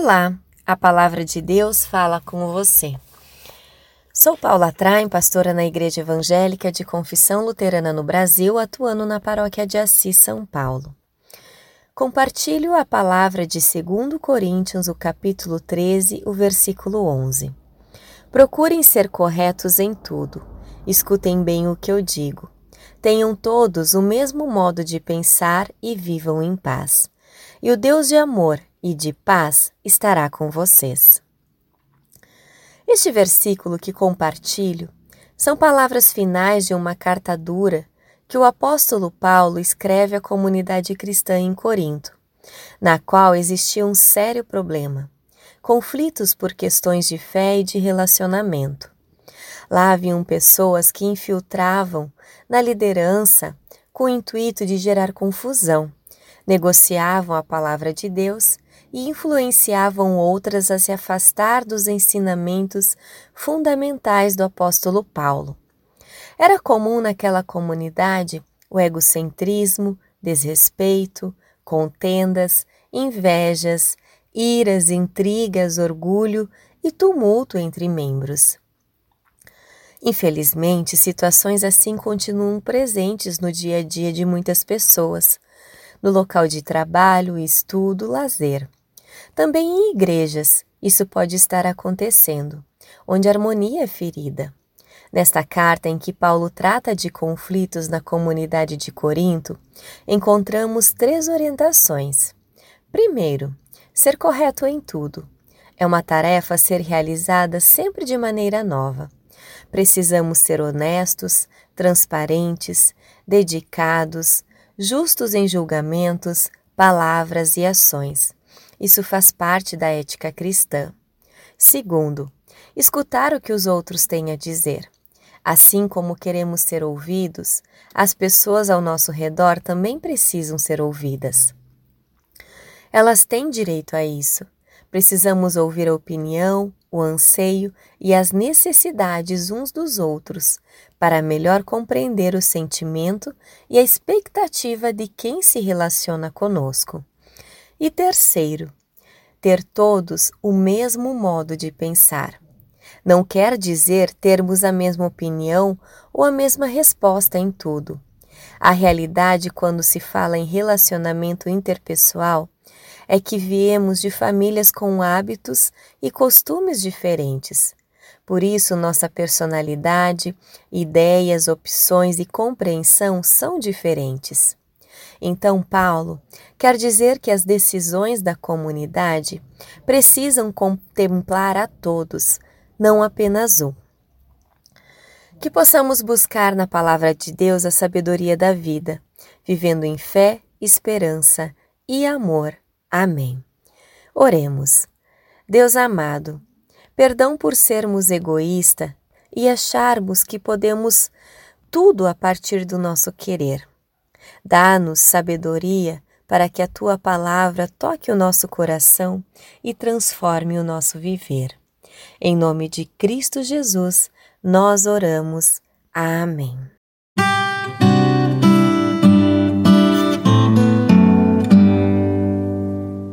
Olá, a palavra de Deus fala com você. Sou Paula Traem, pastora na Igreja Evangélica de Confissão Luterana no Brasil, atuando na paróquia de Assis, São Paulo. Compartilho a palavra de 2 Coríntios, o capítulo 13, o versículo 11. Procurem ser corretos em tudo, escutem bem o que eu digo. Tenham todos o mesmo modo de pensar e vivam em paz. E o Deus de amor e de paz estará com vocês. Este versículo que compartilho são palavras finais de uma carta dura que o apóstolo Paulo escreve à comunidade cristã em Corinto, na qual existia um sério problema: conflitos por questões de fé e de relacionamento. Lá haviam pessoas que infiltravam na liderança com o intuito de gerar confusão, negociavam a palavra de Deus e influenciavam outras a se afastar dos ensinamentos fundamentais do apóstolo Paulo. Era comum naquela comunidade o egocentrismo, desrespeito, contendas, invejas, iras, intrigas, orgulho e tumulto entre membros. Infelizmente, situações assim continuam presentes no dia a dia de muitas pessoas, no local de trabalho, estudo, lazer. Também em igrejas, isso pode estar acontecendo, onde a harmonia é ferida. Nesta carta em que Paulo trata de conflitos na comunidade de Corinto, encontramos três orientações. Primeiro, ser correto em tudo. É uma tarefa a ser realizada sempre de maneira nova. Precisamos ser honestos, transparentes, dedicados, justos em julgamentos, palavras e ações. Isso faz parte da ética cristã. Segundo, escutar o que os outros têm a dizer. Assim como queremos ser ouvidos, as pessoas ao nosso redor também precisam ser ouvidas. Elas têm direito a isso. Precisamos ouvir a opinião, o anseio e as necessidades uns dos outros, para melhor compreender o sentimento e a expectativa de quem se relaciona conosco. E terceiro, ter todos o mesmo modo de pensar. Não quer dizer termos a mesma opinião ou a mesma resposta em tudo. A realidade, quando se fala em relacionamento interpessoal, é que viemos de famílias com hábitos e costumes diferentes. Por isso, nossa personalidade, ideias, opções e compreensão são diferentes. Então, Paulo quer dizer que as decisões da comunidade precisam contemplar a todos, não apenas um. Que possamos buscar na palavra de Deus a sabedoria da vida, vivendo em fé, esperança e amor. Amém. Oremos. Deus amado, perdão por sermos egoísta e acharmos que podemos tudo a partir do nosso querer. Dá-nos sabedoria para que a tua palavra toque o nosso coração e transforme o nosso viver. Em nome de Cristo Jesus, nós oramos. Amém.